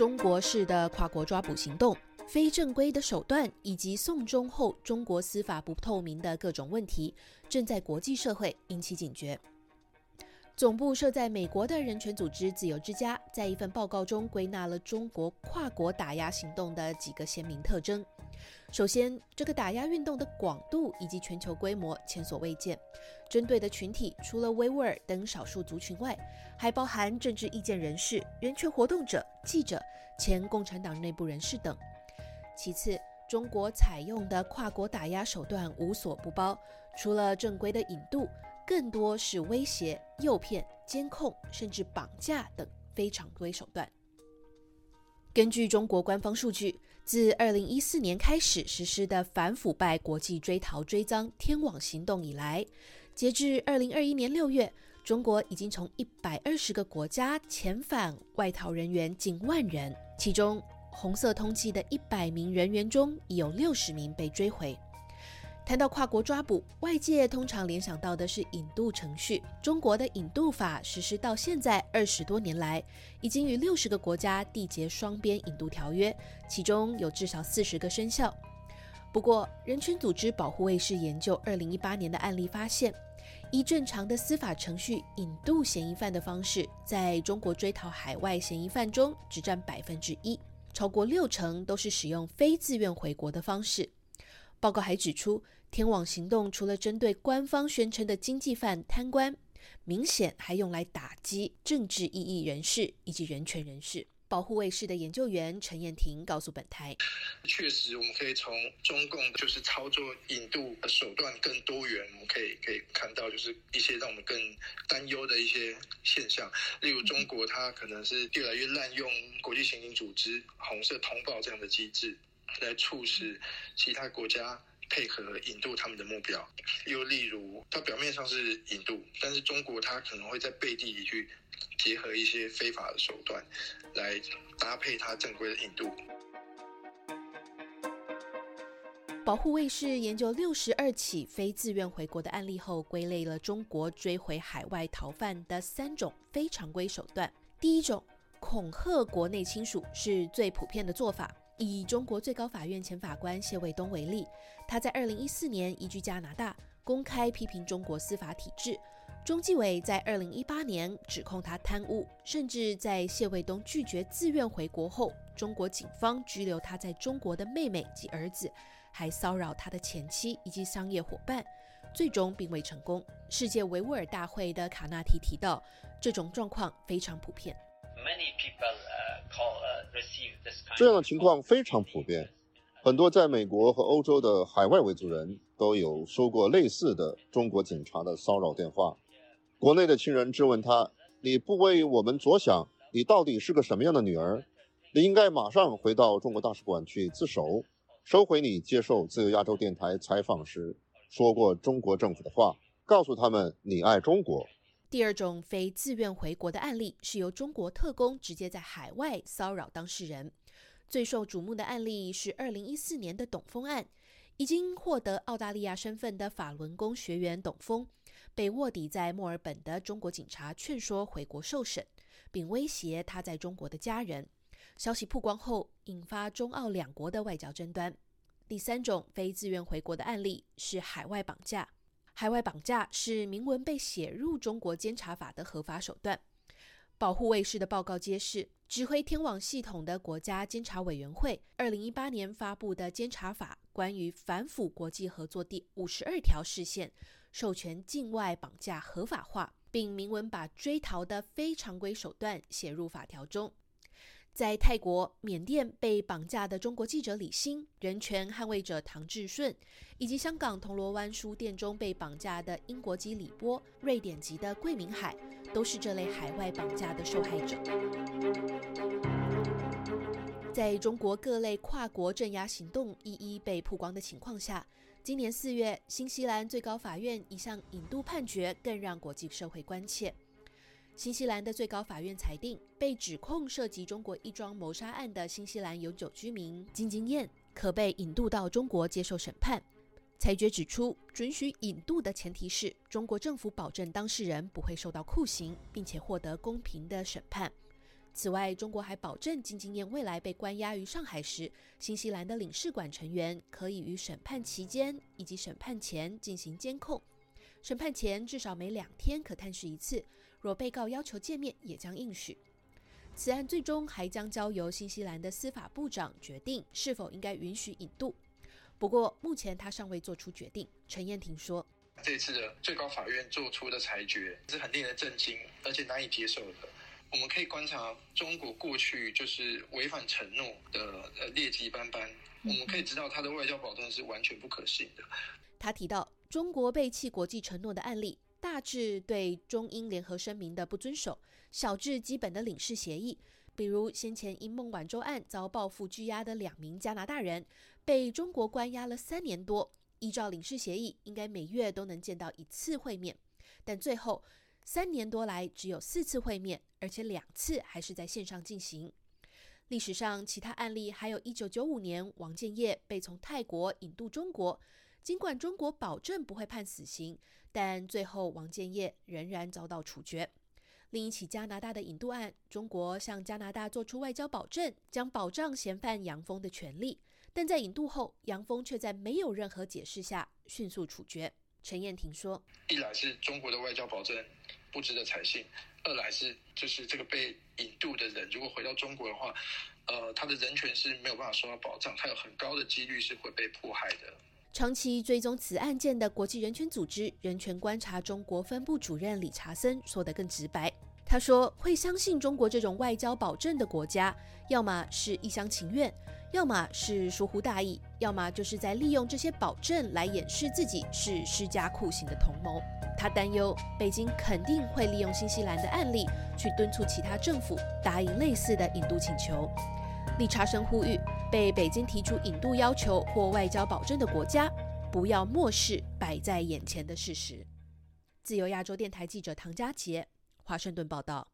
中国式的跨国抓捕行动、非正规的手段以及送中后中国司法不透明的各种问题，正在国际社会引起警觉。总部设在美国的人权组织自由之家在一份报告中归纳了中国跨国打压行动的几个鲜明特征。首先，这个打压运动的广度以及全球规模前所未见，针对的群体除了维吾尔等少数族群外，还包含政治意见人士、人权活动者、记者、前共产党内部人士等。其次，中国采用的跨国打压手段无所不包，除了正规的引渡。更多是威胁、诱骗、监控，甚至绑架等非常规手段。根据中国官方数据，自二零一四年开始实施的反腐败国际追逃追赃天网行动以来，截至二零二一年六月，中国已经从一百二十个国家遣返外逃人员近万人，其中红色通缉的一百名人员中，已有六十名被追回。谈到跨国抓捕，外界通常联想到的是引渡程序。中国的引渡法实施到现在二十多年来，已经与六十个国家缔结双边引渡条约，其中有至少四十个生效。不过，人权组织保护卫士研究二零一八年的案例发现，以正常的司法程序引渡嫌疑犯的方式，在中国追逃海外嫌疑犯中只占百分之一，超过六成都是使用非自愿回国的方式。报告还指出，天网行动除了针对官方宣称的经济犯、贪官，明显还用来打击政治异议人士以及人权人士。保护卫士的研究员陈燕婷告诉本台：“确实，我们可以从中共就是操作引渡的手段更多元，我们可以可以看到，就是一些让我们更担忧的一些现象。例如，中国它可能是越来越滥用国际刑警组织红色通报这样的机制。”来促使其他国家配合引渡他们的目标，又例如，它表面上是引渡，但是中国它可能会在背地里去结合一些非法的手段，来搭配它正规的引渡。保护卫士研究六十二起非自愿回国的案例后，归类了中国追回海外逃犯的三种非常规手段。第一种，恐吓国内亲属是最普遍的做法。以中国最高法院前法官谢卫东为例，他在二零一四年移居加拿大，公开批评中国司法体制。中纪委在二零一八年指控他贪污，甚至在谢卫东拒绝自愿回国后，中国警方拘留他在中国的妹妹及儿子，还骚扰他的前妻以及商业伙伴，最终并未成功。世界维吾尔大会的卡纳提提到，这种状况非常普遍。这样的情况非常普遍，很多在美国和欧洲的海外维族人都有收过类似的中国警察的骚扰电话。国内的亲人质问他：“你不为我们着想，你到底是个什么样的女儿？你应该马上回到中国大使馆去自首，收回你接受自由亚洲电台采访时说过中国政府的话，告诉他们你爱中国。”第二种非自愿回国的案例是由中国特工直接在海外骚扰当事人。最受瞩目的案例是2014年的董峰案，已经获得澳大利亚身份的法轮功学员董峰，被卧底在墨尔本的中国警察劝说回国受审，并威胁他在中国的家人。消息曝光后，引发中澳两国的外交争端。第三种非自愿回国的案例是海外绑架。海外绑架是明文被写入中国监察法的合法手段。保护卫士的报告揭示，指挥天网系统的国家监察委员会二零一八年发布的监察法关于反腐国际合作第五十二条视线，授权境外绑架合法化，并明文把追逃的非常规手段写入法条中。在泰国、缅甸被绑架的中国记者李欣、人权捍卫者唐志顺，以及香港铜锣湾书店中被绑架的英国籍李波、瑞典籍的桂明海，都是这类海外绑架的受害者。在中国各类跨国镇压行动一一被曝光的情况下，今年四月，新西兰最高法院一项引渡判决更让国际社会关切。新西兰的最高法院裁定，被指控涉及中国一桩谋杀案的新西兰永久居民金金燕可被引渡到中国接受审判。裁决指出，准许引渡的前提是中国政府保证当事人不会受到酷刑，并且获得公平的审判。此外，中国还保证金金燕未来被关押于上海时，新西兰的领事馆成员可以于审判期间以及审判前进行监控。审判前至少每两天可探视一次，若被告要求见面，也将应许。此案最终还将交由新西兰的司法部长决定是否应该允许引渡。不过，目前他尚未做出决定。陈燕婷说：“这次的最高法院做出的裁决是很令人震惊，而且难以接受的。我们可以观察中国过去就是违反承诺的呃劣迹斑斑，我们可以知道他的外交保证是完全不可信的。”他提到，中国背弃国际承诺的案例，大致对中英联合声明的不遵守，小至基本的领事协议。比如先前因孟晚舟案遭报复拘押的两名加拿大人，被中国关押了三年多。依照领事协议，应该每月都能见到一次会面，但最后三年多来只有四次会面，而且两次还是在线上进行。历史上其他案例还有一九九五年王建业被从泰国引渡中国，尽管中国保证不会判死刑，但最后王建业仍然遭到处决。另一起加拿大的引渡案，中国向加拿大做出外交保证，将保障嫌犯杨峰的权利，但在引渡后，杨峰却在没有任何解释下迅速处决。陈燕婷说：“一来是中国的外交保证不值得采信，二来是就是这个被引渡的人如果回到中国的话，呃，他的人权是没有办法受到保障，他有很高的几率是会被迫害的。”长期追踪此案件的国际人权组织人权观察中国分部主任理查森说得更直白。他说：“会相信中国这种外交保证的国家，要么是一厢情愿，要么是疏忽大意，要么就是在利用这些保证来掩饰自己是施加酷刑的同谋。”他担忧北京肯定会利用新西兰的案例去敦促其他政府答应类似的引渡请求。理查森呼吁被北京提出引渡要求或外交保证的国家，不要漠视摆在眼前的事实。自由亚洲电台记者唐佳杰，华盛顿报道。